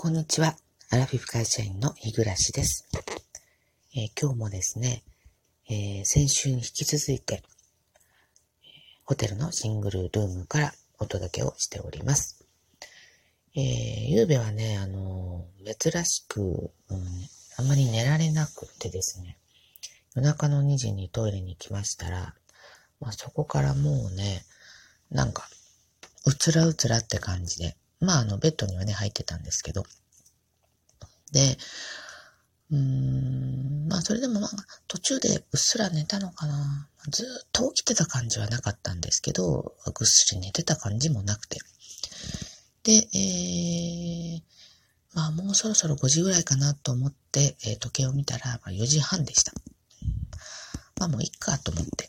こんにちは。アラフィフ会社員の日暮です、えー、今日もですね、えー、先週に引き続いて、ホテルのシングルルームからお届けをしております。えー、ゆうべはね、あの珍しく、うん、あんまり寝られなくてですね、夜中の2時にトイレに行きましたら、まあ、そこからもうね、なんか、うつらうつらって感じで、まあ、あの、ベッドにはね、入ってたんですけど。で、うーん、まあ、それでもまあ、途中でうっすら寝たのかな。ずっと起きてた感じはなかったんですけど、ぐっすり寝てた感じもなくて。で、えー、まあ、もうそろそろ5時ぐらいかなと思って、えー、時計を見たら、まあ、4時半でした。まあ、もういっかと思って。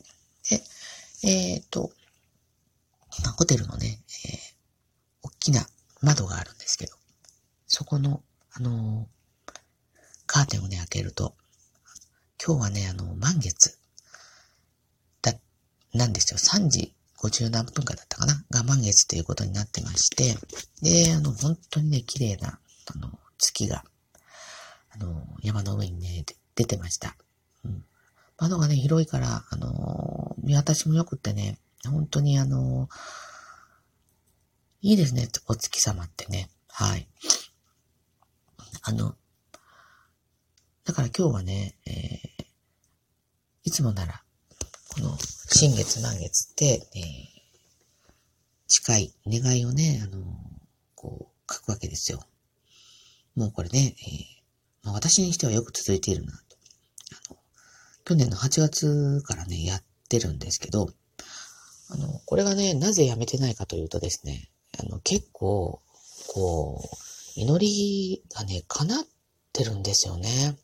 で、えっ、ー、と、まあ、ホテルのね、えー、大きな窓があるんですけど、そこの、あのー、カーテンをね、開けると、今日はね、あの、満月、だ、なんですよ。3時50何分かだったかな？が満月ということになってまして、で、あの、本当にね、綺麗な、あの、月が、あの、山の上にね、出てました。うん。窓がね、広いから、あの、見渡しも良くってね、本当にあの、いいですね、お月様ってね。はい。あの、だから今日はね、えー、いつもなら、この新月満月って、えー、近い願いをね、あの、こう、書くわけですよ。もうこれね、えー、まあ、私にしてはよく続いているなと。あの、去年の8月からね、やってるんですけど、あの、これがね、なぜやめてないかというとですね、あの、結構、こう、祈りがね、叶ってるんですよね。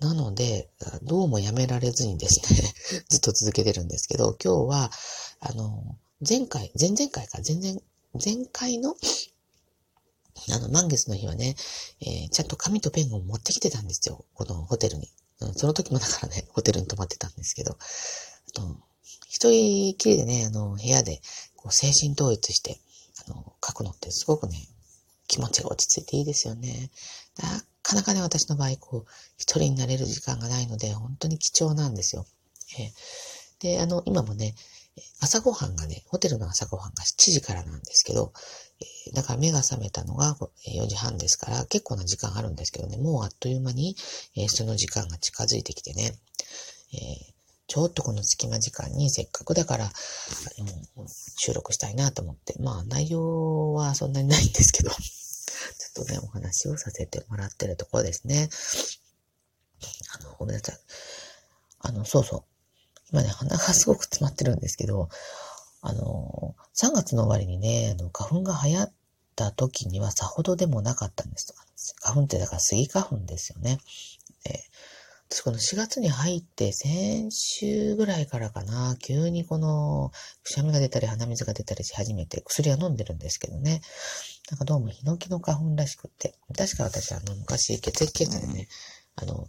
なので、どうもやめられずにですね ずっと続けてるんですけど、今日は、あの、前回、前々回か、前々、前回の、あの、満月の日はね、えー、ちゃんと紙とペンを持ってきてたんですよ。このホテルに。うん、その時もだからね、ホテルに泊まってたんですけど、あと一人きりでね、あの、部屋で、こう、精神統一して、あの、書くのってすごくね、気持ちが落ち着いていいですよね。なかなかね、私の場合、こう、一人になれる時間がないので、本当に貴重なんですよ。えー、で、あの、今もね、朝ごはんがね、ホテルの朝ごはんが7時からなんですけど、えー、だから目が覚めたのが4時半ですから、結構な時間あるんですけどね、もうあっという間に、えー、その時間が近づいてきてね、え、ちょっとこの隙間時間にせっかくだから、うん、収録したいなと思って、まあ内容はそんなにないんですけど、ちょっとね、お話をさせてもらってるところですね。あの、ごめんなさい。あの、そうそう。今ね、鼻がすごく詰まってるんですけど、あの、3月の終わりにね、あの、花粉が流行った時にはさほどでもなかったんです。花粉ってだからスギ花粉ですよね。で私この4月に入って先週ぐらいからかな、急にこのくしゃみが出たり鼻水が出たりし始めて薬は飲んでるんですけどね。なんかどうもヒノキの花粉らしくって。確か私あの昔血液検査でね、あの、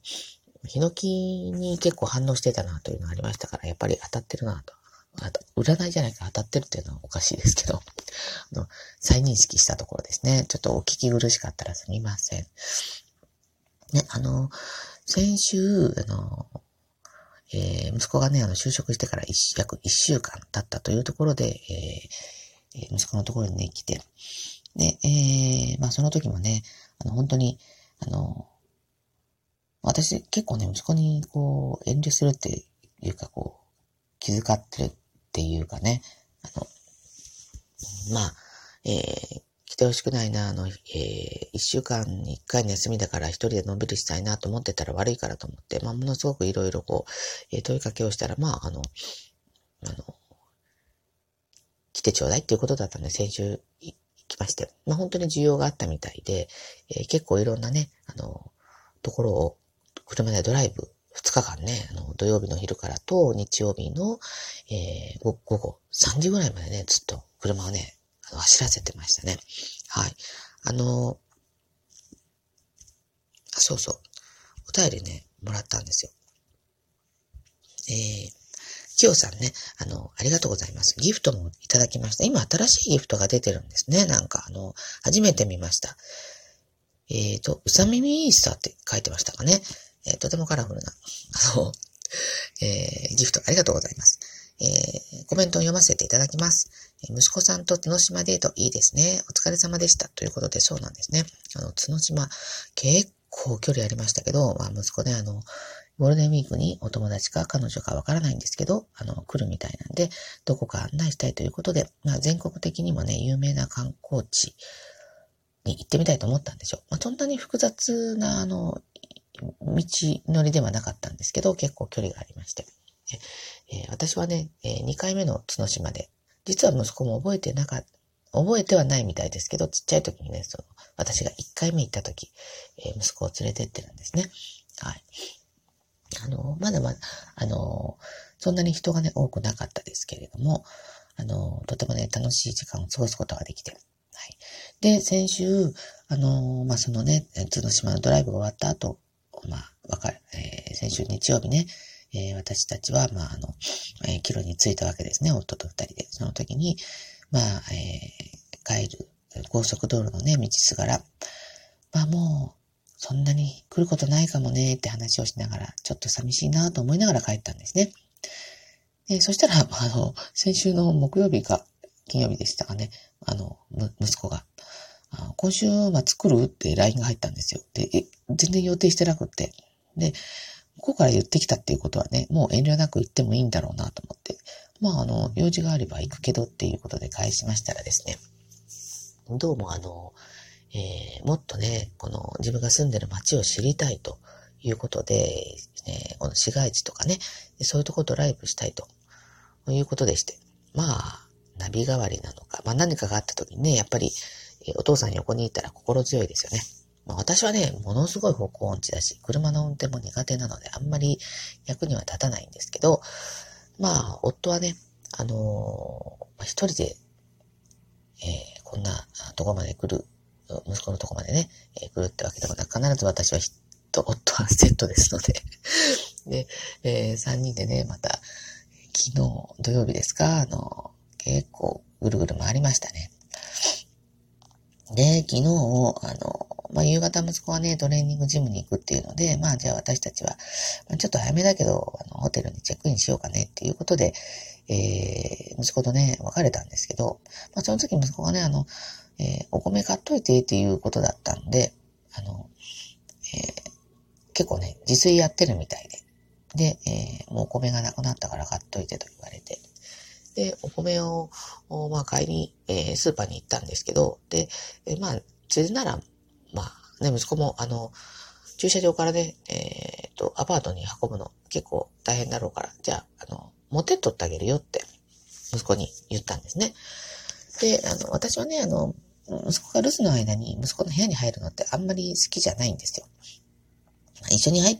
ヒノキに結構反応してたなというのがありましたから、やっぱり当たってるなと。あと、占いじゃないか当たってるっていうのはおかしいですけど、あの、再認識したところですね。ちょっとお聞き苦しかったらすみません。ね、あの、先週、あの、えー、息子がね、あの、就職してから一約一週間経ったというところで、えー、息子のところにね、来て、で、えー、まあその時もね、あの、本当に、あの、私結構ね、息子にこう、遠慮するっていうか、こう、気遣ってるっていうかね、あの、まあ、えー、来てほしくないな、あの、えー、一週間に一回の休みだから一人でのんびりしたいなと思ってたら悪いからと思って、まあ、ものすごくいろいろこう、えー、問いかけをしたら、まあ、あの、あの、来てちょうだいっていうことだったんで、先週行きまして、まあ、本当に需要があったみたいで、えー、結構いろんなね、あの、ところを車でドライブ、2日間ね、あの、土曜日の昼からと日曜日の、えー、午後3時ぐらいまでね、ずっと車をね、走らせてましたね。はい。あのあ、そうそう。お便りね、もらったんですよ。えー、きよさんね、あの、ありがとうございます。ギフトもいただきました。今新しいギフトが出てるんですね。なんか、あの、初めて見ました。えっ、ー、と、うさ耳イースターって書いてましたかね。えー、とてもカラフルな、あの、えー、ギフトありがとうございます。えー、コメントを読ませていただきます。息子さんと角島デートいいですね。お疲れ様でした。ということで、そうなんですね。あの、角島、結構距離ありましたけど、まあ、息子ね、あの、ゴールデンウィークにお友達か彼女かわからないんですけど、あの、来るみたいなんで、どこか案内したいということで、まあ、全国的にもね、有名な観光地に行ってみたいと思ったんでしょう。まあ、そんなに複雑な、あの、道のりではなかったんですけど、結構距離がありまして。えー、私はね、えー、2回目の角島で実は息子も覚えてなかった、覚えてはないみたいですけど、ちっちゃい時にね、その、私が1回目行った時、えー、息子を連れてってるんですね。はい。あの、まだまだ、あの、そんなに人がね、多くなかったですけれども、あの、とてもね、楽しい時間を過ごすことができてる、はい。で、先週、あの、まあ、そのね、角島のドライブが終わった後、まあ、わかる、えー、先週日曜日ね、えー、私たちは、まあ、あの、えー、帰路に着いたわけですね、夫と二人で。その時に、まあ、えー、帰る、高速道路のね、道すがら、まあもう、そんなに来ることないかもね、って話をしながら、ちょっと寂しいなと思いながら帰ったんですね。で、そしたら、あの、先週の木曜日か、金曜日でしたかね、あの、息子が、今週末来る？って LINE が入ったんですよ。で、全然予定してなくって。で、ここから言ってきたっていうことはね、もう遠慮なく言ってもいいんだろうなと思って、まあ、あの、用事があれば行くけどっていうことで返しましたらですね、どうもあの、えー、もっとね、この自分が住んでる街を知りたいということで、え、この市街地とかね、そういうところドライブしたいと。いうことでして、まあ、ナビ代わりなのか、まあ何かがあった時にね、やっぱり、お父さん横にいたら心強いですよね。まあ、私はね、ものすごい方向音痴だし、車の運転も苦手なので、あんまり役には立たないんですけど、まあ、夫はね、あのー、一人で、えー、こんなとこまで来る、息子のとこまでね、えー、来るってわけでもなく、必ず私はと、夫はセットですので で、えー、三人でね、また、昨日、土曜日ですか、あの、結構ぐるぐる回りましたね。で、昨日、あの、まあ、夕方息子はね、トレーニングジムに行くっていうので、まあ、じゃあ私たちは、ちょっと早めだけど、あの、ホテルにチェックインしようかねっていうことで、えー、息子とね、別れたんですけど、まあ、その時息子がね、あの、えー、お米買っといてっていうことだったんで、あの、えー、結構ね、自炊やってるみたいで、で、えー、もうお米がなくなったから買っといてと言われて、で、お米を、まあ、買いに、えー、スーパーに行ったんですけど、で、えー、まあ、それなら、まあ、ね、息子も、あの、駐車場からね、えっ、と、アパートに運ぶの結構大変だろうから、じゃあ、あの、持ってっとってあげるよって、息子に言ったんですね。で、あの、私はね、あの、息子が留守の間に息子の部屋に入るのってあんまり好きじゃないんですよ。一緒に入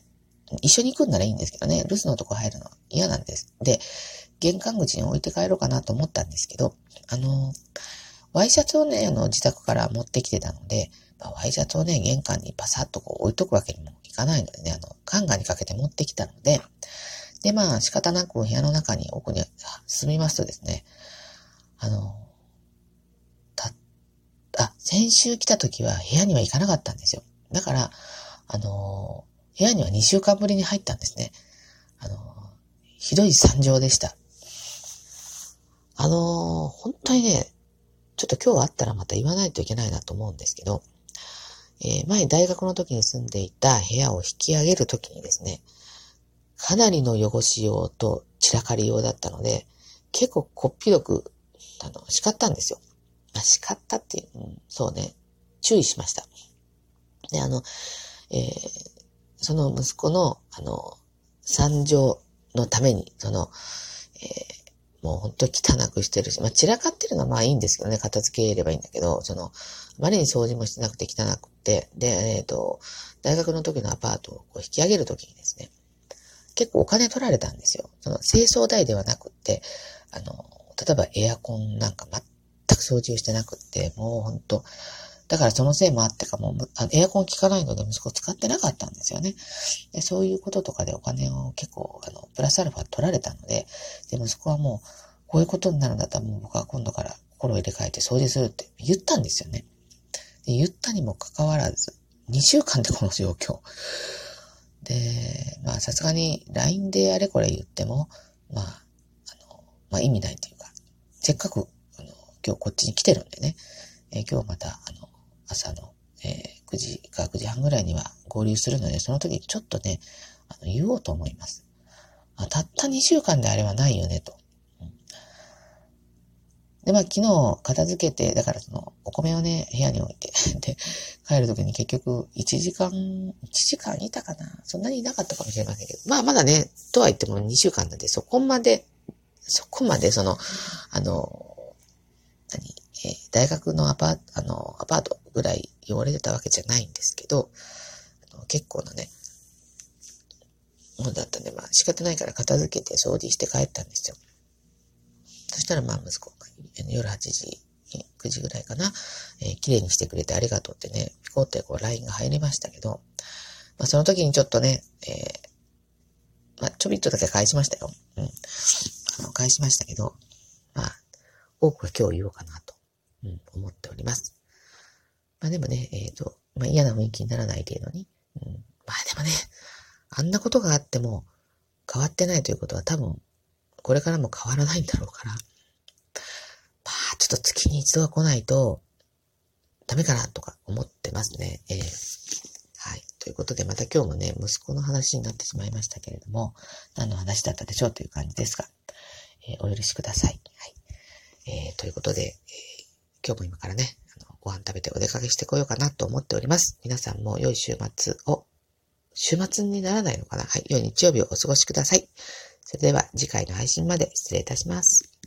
一緒に行くんならいいんですけどね、留守のとこ入るの嫌なんです。で、玄関口に置いて帰ろうかなと思ったんですけど、あの、ワイシャツをね、あの、自宅から持ってきてたので、まあ、ワイシャツをね、玄関にパサッとこう置いとくわけにもいかないのでね、あの、カンガにかけて持ってきたので、で、まあ、仕方なく部屋の中に奥に進みますとですね、あの、た、あ、先週来た時は部屋には行かなかったんですよ。だから、あの、部屋には2週間ぶりに入ったんですね。あの、ひどい惨状でした。あの、本当にね、ちょっと今日会ったらまた言わないといけないなと思うんですけど、えー、前大学の時に住んでいた部屋を引き上げる時にですね、かなりの汚し用と散らかり用だったので、結構こっぴどく、あの、叱ったんですよ。まあ、叱ったっていう、うん、そうね、注意しました。で、あの、えー、その息子の、あの、惨状のために、その、えもう本当汚くしてるし、まあ散らかってるのはまあいいんですけどね、片付ければいいんだけど、その、あまりに掃除もしてなくて汚く、で、えっ、ー、と、大学の時のアパートをこう引き上げる時にですね、結構お金取られたんですよ。その清掃代ではなくって、あの、例えばエアコンなんか全く掃除をしてなくって、もう本当だからそのせいもあってかもう、エアコン効かないので息子使ってなかったんですよね。でそういうこととかでお金を結構、あの、プラスアルファ取られたので、で、息子はもう、こういうことになるんだったらもう僕は今度から心を入れ替えて掃除するって言ったんですよね。で言ったにもかかわらず、2週間でこの状況。で、まあさすがに LINE であれこれ言っても、まあ、あの、まあ意味ないというか、せっかく、あの、今日こっちに来てるんでね、え、今日また、あの、朝の、えー、9時か9時半ぐらいには合流するので、その時ちょっとね、あの、言おうと思います。あたった2週間であれはないよね、と。で、まあ、昨日片付けて、だからその、お米をね、部屋に置いて、で、帰るときに結局、1時間、1時間いたかなそんなにいなかったかもしれませんけど、まあ、まだね、とは言っても2週間なんで、そこまで、そこまでその、あの、何、えー、大学のアパート、あの、アパートぐらい汚れてたわけじゃないんですけど、あの結構なね、もんだったんで、まあ仕方ないから片付けて掃除して帰ったんですよ。そしたらまあ息子が夜8時、9時ぐらいかな、えー、綺麗にしてくれてありがとうってね、ピコってこう LINE が入りましたけど、まあその時にちょっとね、えー、まあちょびっとだけ返しましたよ。うん。返しましたけど、まあ、多くは今日言おうかなと、うん、思っております。まあでもね、えっ、ー、と、まあ嫌な雰囲気にならない程度に、うん、まあでもね、あんなことがあっても変わってないということは多分、これからも変わらないんだろうから、まあ、ちょっと月に一度は来ないと、ダメかなとか思ってますね。えー、はい。ということで、また今日もね、息子の話になってしまいましたけれども、何の話だったでしょうという感じですが、えー、お許しください。はい。えー、ということで、え今日も今からね、あのご飯食べてお出かけしてこようかなと思っております。皆さんも良い週末を週末にならないのかな？はい。良い日曜日をお過ごしください。それでは次回の配信まで失礼いたします。